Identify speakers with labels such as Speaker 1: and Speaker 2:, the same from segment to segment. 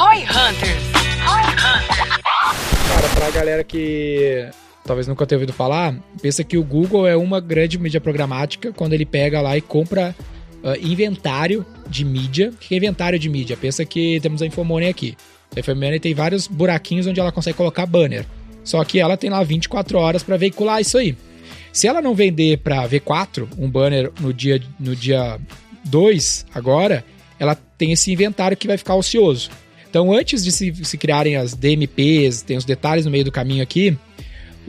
Speaker 1: Roy Hunters. Roy Hunters.
Speaker 2: Cara, pra galera que talvez nunca tenha ouvido falar, pensa que o Google é uma grande mídia programática quando ele pega lá e compra uh, inventário de mídia. O que é inventário de mídia? Pensa que temos a Infomoney aqui. A Infomoney tem vários buraquinhos onde ela consegue colocar banner. Só que ela tem lá 24 horas para veicular isso aí. Se ela não vender para V4 um banner no dia no dia 2 agora, ela tem esse inventário que vai ficar ocioso. Então, antes de se, se criarem as DMPs, tem os detalhes no meio do caminho aqui,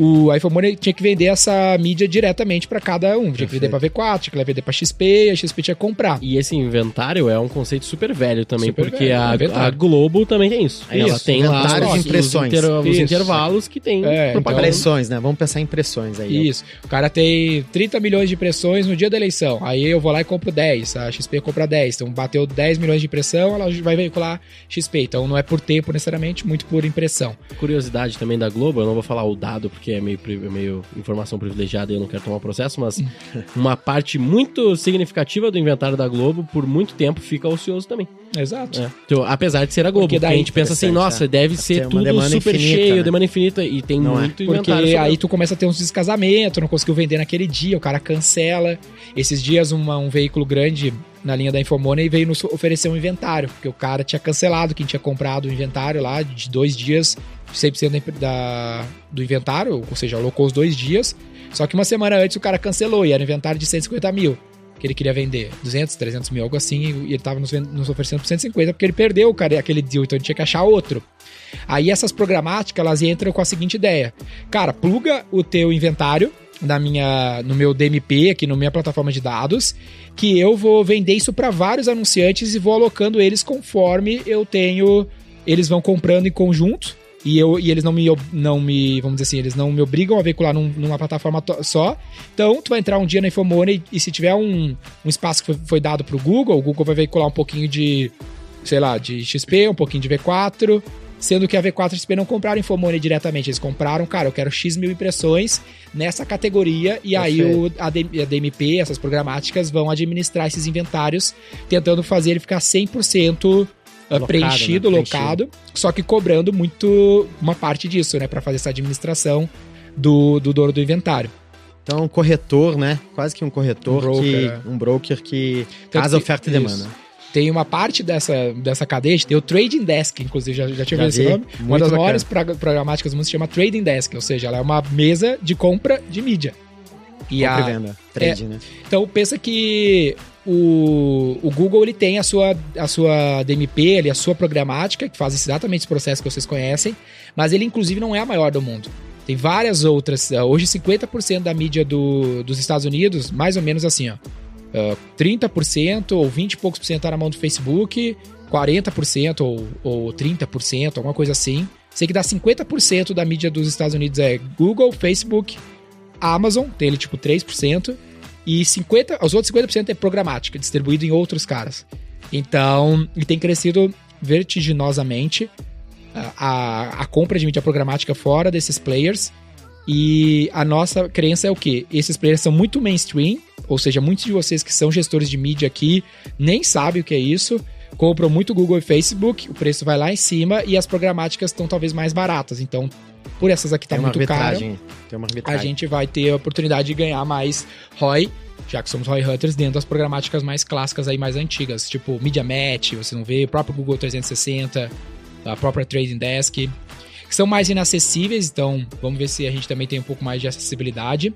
Speaker 2: o iPhone Money tinha que vender essa mídia diretamente para cada um. Tinha que vender para V4, tinha que vender para XP, a XP tinha que comprar.
Speaker 3: E esse inventário é um conceito super velho também,
Speaker 2: Super
Speaker 3: porque
Speaker 2: velho,
Speaker 3: a,
Speaker 2: é
Speaker 3: a Globo também tem isso.
Speaker 4: É
Speaker 3: ela
Speaker 4: isso,
Speaker 3: tem lá os,
Speaker 4: impressões.
Speaker 3: os, inter- os
Speaker 2: Isso.
Speaker 3: intervalos que tem
Speaker 2: É,
Speaker 3: propaganda.
Speaker 4: Impressões, né? Vamos pensar em impressões aí.
Speaker 2: Isso. O cara tem 30 milhões de impressões no dia da eleição. Aí eu vou lá e compro 10. A XP compra 10. Então bateu 10 milhões de impressão, ela vai veicular XP. Então não é por tempo necessariamente, muito por impressão.
Speaker 3: Curiosidade também da Globo, eu não vou falar o dado porque é meio, meio informação privilegiada e eu não quero tomar processo, mas uma parte muito significativa do inventário da Globo por muito tempo fica ocioso também.
Speaker 2: Exato.
Speaker 3: É. Então, apesar de ser a Globo,
Speaker 2: Porque
Speaker 3: porque a gente pensa assim, nossa,
Speaker 4: é.
Speaker 3: deve ser tudo
Speaker 4: demanda
Speaker 3: super
Speaker 4: infinita,
Speaker 3: cheio,
Speaker 4: né?
Speaker 3: demanda infinita, e tem
Speaker 4: Não é.
Speaker 3: muito
Speaker 2: Porque
Speaker 3: inventário.
Speaker 2: aí tu começa a ter uns descasamentos, não conseguiu vender naquele dia, o cara cancela. Esses dias uma- um veículo grande na linha da Infomoney veio nos oferecer um inventário, porque o cara tinha cancelado quem tinha comprado o inventário lá de dois dias, 100% da, do inventário, ou seja, alocou os dois dias. Só que uma semana antes o cara cancelou e era um inventário de 150 mil que ele queria vender. 200, 300 mil, algo assim, e ele tava nos, nos oferecendo por 150 porque ele perdeu o cara, aquele deal, então ele tinha que achar outro. Aí essas programáticas, elas entram com a seguinte ideia. Cara, pluga o teu inventário na minha, no meu DMP, aqui na minha plataforma de dados, que eu vou vender isso para vários anunciantes e vou alocando eles conforme eu tenho... Eles vão comprando em conjunto e, eu, e eles não me, não me, vamos dizer assim, eles não me obrigam a veicular num- numa plataforma só. Então, tu vai entrar um dia na Infomoney e se tiver um, um espaço que foi, foi dado pro Google, o Google vai veicular um pouquinho de, sei lá, de XP, um pouquinho de V4, sendo que a V4 e XP não compraram Infomoney diretamente, eles compraram, cara, eu quero X mil impressões nessa categoria e aí o, a, DMP, essas programáticas vão administrar esses inventários, tentando fazer ele ficar 100% uh,
Speaker 4: Locado,
Speaker 2: preenchido,
Speaker 4: né?
Speaker 2: locado, só que cobrando muito uma parte disso, né, Pra fazer essa administração do, do dono do inventário.
Speaker 4: Então, um corretor, né? Quase que um corretor,
Speaker 2: Um broker,
Speaker 4: que,
Speaker 2: é.
Speaker 4: um broker que
Speaker 2: Tanto
Speaker 4: casa
Speaker 2: que-
Speaker 4: oferta e
Speaker 2: isso. Tem uma parte dessa, dessa cadeia, tem o Trading Desk, inclusive, já, já tinha
Speaker 4: Já
Speaker 2: esse
Speaker 4: vi,
Speaker 2: nome? Uma
Speaker 4: muito
Speaker 2: das
Speaker 4: bacana.
Speaker 2: maiores prog- programáticas do mundo se chama Trading Desk, ou seja, ela é uma mesa de compra de mídia. E
Speaker 4: Compra
Speaker 2: a,
Speaker 4: e venda. Trade, né?
Speaker 2: Então pensa que o, o Google ele tem a sua, a sua DMP, ele, a sua programática, que faz exatamente esse processo que vocês conhecem, mas ele inclusive não é a maior do mundo. Tem várias outras. Hoje 50% da mídia do, dos Estados Unidos, mais ou menos assim, ó. Eh, 30% ou 20 e poucos por cento tá na mão do Facebook, 40% ou, ou 30%, alguma coisa assim. Sei que dá 50% da mídia dos Estados Unidos é Google, Facebook, Amazon, tem ele tipo 3%, e 50, os outros 50% é programática, distribuído em outros caras. Então, e tem crescido vertiginosamente a, a, a compra de mídia programática fora desses players. E a nossa crença é o quê? Esses players são muito mainstream, ou seja, muitos de vocês que são gestores de mídia aqui nem sabem o que é isso, compram muito Google e Facebook, o preço vai lá em cima e as programáticas estão talvez mais baratas. Então, por essas aqui tá
Speaker 4: Tem uma
Speaker 2: muito caro,
Speaker 4: arbitragem. Tem uma
Speaker 2: a gente vai ter a oportunidade de ganhar mais ROI, já que somos ROI Hunters, dentro das programáticas mais clássicas aí, mais antigas, tipo Media Match, você não vê, o próprio Google 360, a própria Trading Desk, que são mais inacessíveis, então vamos ver se a gente também tem um pouco mais de acessibilidade.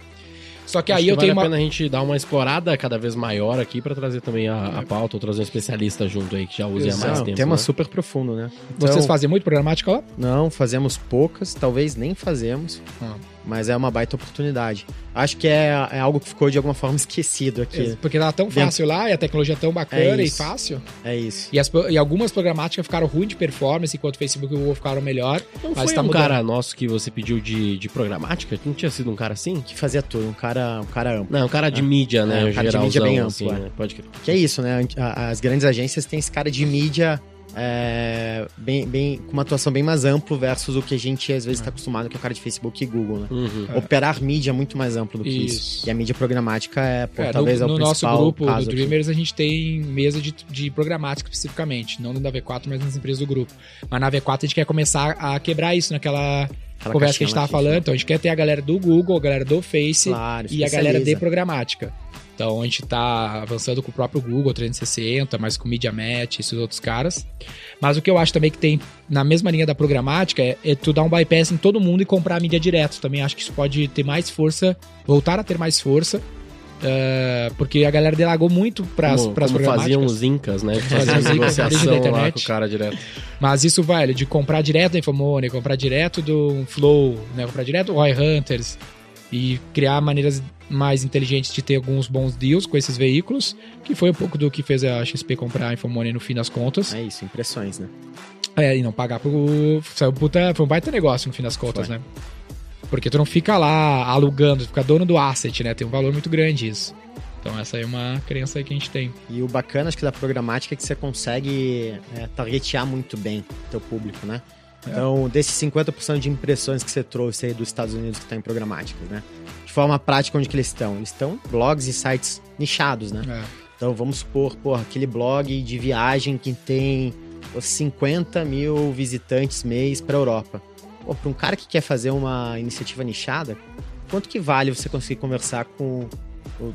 Speaker 2: Só que
Speaker 3: Acho
Speaker 2: aí
Speaker 3: que
Speaker 2: eu
Speaker 3: vale
Speaker 2: tenho
Speaker 3: a
Speaker 2: uma...
Speaker 3: pena a gente dar uma explorada cada vez maior aqui pra trazer também a, a pauta, ou trazer um especialista junto aí que já use há mais tempo.
Speaker 4: tema
Speaker 3: né?
Speaker 4: super profundo, né? Então,
Speaker 2: Vocês fazem muito programática lá?
Speaker 4: Não, fazemos poucas, talvez nem fazemos,
Speaker 2: Ah.
Speaker 4: Mas é uma baita oportunidade. Acho que é, é algo que ficou de alguma forma esquecido aqui.
Speaker 2: Porque tava tão
Speaker 4: Dentro-
Speaker 2: fácil lá, e a tecnologia é tão bacana
Speaker 4: É
Speaker 2: e fácil.
Speaker 4: É isso.
Speaker 2: E, as, e algumas programáticas ficaram ruins de performance, enquanto o Facebook e o Google ficaram melhor.
Speaker 3: Não
Speaker 2: mas
Speaker 3: foi
Speaker 2: tá
Speaker 3: um
Speaker 2: mudando.
Speaker 3: cara nosso que você pediu de, de programática? Não tinha sido um cara assim?
Speaker 4: Que fazia tudo, um cara, um cara amplo.
Speaker 3: Não, um cara de mídia, né?
Speaker 4: É, um cara de mídia bem amplo,
Speaker 3: assim,
Speaker 4: é.
Speaker 3: né? Pode crer.
Speaker 4: Que é isso, né? As grandes agências têm esse cara de mídia é, bem, bem, com uma atuação bem mais ampla versus o que a gente às vezes está acostumado, que é o cara de Facebook e Google, né?
Speaker 3: Uhum.
Speaker 2: É.
Speaker 4: Operar mídia é muito mais amplo do que isso.
Speaker 2: Isso.
Speaker 4: E a mídia programática é, pô,
Speaker 2: É,
Speaker 4: talvez
Speaker 2: no,
Speaker 4: é o
Speaker 2: no nosso
Speaker 4: principal
Speaker 2: grupo
Speaker 4: caso
Speaker 2: do
Speaker 4: aqui.
Speaker 2: Dreamers, a gente tem mesa de, de programática especificamente, não da V4, mas nas empresas do grupo. Mas na V4 a gente quer começar a quebrar isso naquela
Speaker 4: Aquela
Speaker 2: conversa que a gente
Speaker 4: caixinha lá
Speaker 2: tava falando. Então a gente quer ter a galera do Google, a galera do Face
Speaker 4: Claro,
Speaker 2: e a galera de programática. Então a gente tá avançando com o próprio Google 360, mas com MediaMatch, esses outros caras. Mas o que eu acho também que tem na mesma linha da programática é, é tu dar um bypass em todo mundo e comprar a mídia direto. Também acho que isso pode ter mais força, voltar a ter mais força. eh, porque a galera delagou muito pras
Speaker 3: como
Speaker 2: programáticas.
Speaker 3: faziam os incas, né?
Speaker 2: Faziam os incas
Speaker 3: lá
Speaker 2: internet.
Speaker 3: com o cara direto.
Speaker 2: Mas isso, velho, de comprar direto da Infomoney, comprar direto do Flow, né? Comprar direto do Roy Hunters e criar maneiras mais inteligentes de ter alguns bons deals com esses veículos, que foi um pouco do que fez a XP comprar a Infomoney no fim das contas.
Speaker 4: É isso, impressões, né?
Speaker 2: É, e não pagar pro. Saiu puta, foi um baita negócio no fim das contas, né? Porque tu não fica lá alugando, tu fica dono do asset, né? Tem um valor muito grande isso. Então essa aí é uma crença aí que a gente tem.
Speaker 4: E o bacana, acho que da programática é que você consegue é, targetear muito bem o teu público, né?
Speaker 2: É.
Speaker 4: Então, desses 50% de impressões que você trouxe aí dos Estados Unidos que estão em programáticas, né? De forma prática, onde que eles estão? Eles estão blogs e sites nichados, né?
Speaker 2: É.
Speaker 4: Então, vamos supor, porra, aquele blog de viagem que tem pô, 50 mil visitantes mês para Europa. Pô, para um cara que quer fazer uma iniciativa nichada, quanto que vale você conseguir conversar com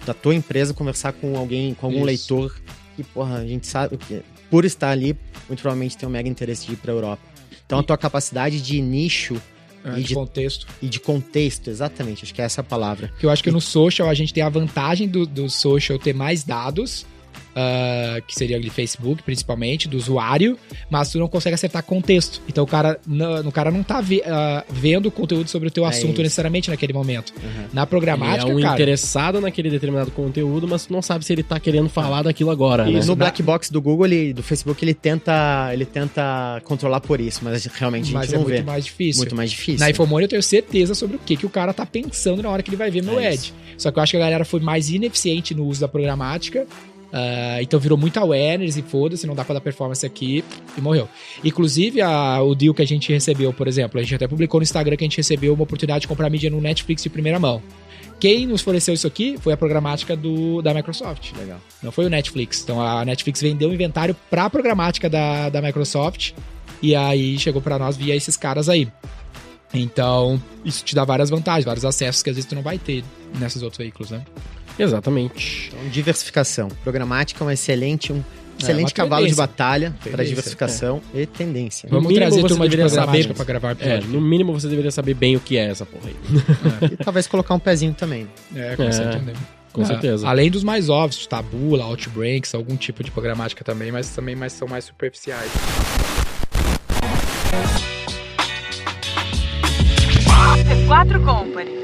Speaker 4: da tua empresa, conversar com alguém, com algum
Speaker 2: Isso.
Speaker 4: leitor que, porra, a gente sabe que por estar ali, muito provavelmente tem um mega interesse de ir para Europa. Então, a tua capacidade de nicho
Speaker 2: É,
Speaker 4: E
Speaker 2: de
Speaker 4: de-
Speaker 2: contexto.
Speaker 4: e de contexto, exatamente, acho que é essa a palavra.
Speaker 2: Porque eu acho que no social a gente tem a vantagem do, do social ter mais dados, ah, que seria ali Facebook, principalmente, do usuário, mas tu não consegue acertar contexto. Então o cara, não, o cara não tá ve- ah, vendo conteúdo sobre o teu
Speaker 4: É
Speaker 2: assunto
Speaker 4: isso.
Speaker 2: necessariamente naquele momento.
Speaker 4: Uhum.
Speaker 2: Na
Speaker 3: Ele
Speaker 2: programática,
Speaker 3: é um
Speaker 2: cara.
Speaker 3: interessado naquele determinado conteúdo, mas tu não sabe se ele tá querendo falar daquilo agora,
Speaker 4: E
Speaker 3: né?
Speaker 2: Isso,
Speaker 4: no black box do Google, ele, do Facebook, ele tenta, ele tenta controlar por isso, mas realmente a gente
Speaker 2: Mas é
Speaker 4: não
Speaker 2: muito
Speaker 4: vê.
Speaker 2: mais difícil.
Speaker 4: Muito mais difícil.
Speaker 2: Na Infomone eu tenho certeza sobre o que, que o cara tá pensando na hora que ele vai ver meu
Speaker 4: É
Speaker 2: ad. Só que eu acho que a galera foi mais ineficiente no uso da programática. Ah, então virou muita awareness e foda-se, não dá pra dar performance aqui e morreu. Inclusive, a- o deal que a gente recebeu, por exemplo, a gente até publicou no Instagram que a gente recebeu uma oportunidade de comprar mídia no Netflix de primeira mão. Quem nos forneceu isso aqui foi a programática do, da Microsoft.
Speaker 4: Legal.
Speaker 2: Não foi o Netflix. Então a Netflix vendeu o inventário pra programática da, da Microsoft e aí chegou pra nós via esses caras aí. Então, isso te dá várias vantagens, vários acessos que às vezes tu não vai ter nesses outros veículos, né?
Speaker 3: Exatamente.
Speaker 4: Então, diversificação. Programática é um excelente, um excelente
Speaker 2: uma
Speaker 4: cavalo de batalha para diversificação e tendência.
Speaker 3: No
Speaker 2: Vamos
Speaker 3: mínimo,
Speaker 2: trazer
Speaker 3: você
Speaker 2: turma de programática
Speaker 3: saber-
Speaker 2: pra gravar
Speaker 3: É, no mínimo você deveria saber bem o que é essa porra aí.
Speaker 4: E talvez colocar um pezinho também.
Speaker 2: É, começar a
Speaker 3: É. Com
Speaker 2: Ah,
Speaker 3: certeza.
Speaker 2: Além dos mais óbvios, Tabula, Outbreaks, algum tipo de programática também, mas também mais, são mais superficiais.
Speaker 1: C4 Company.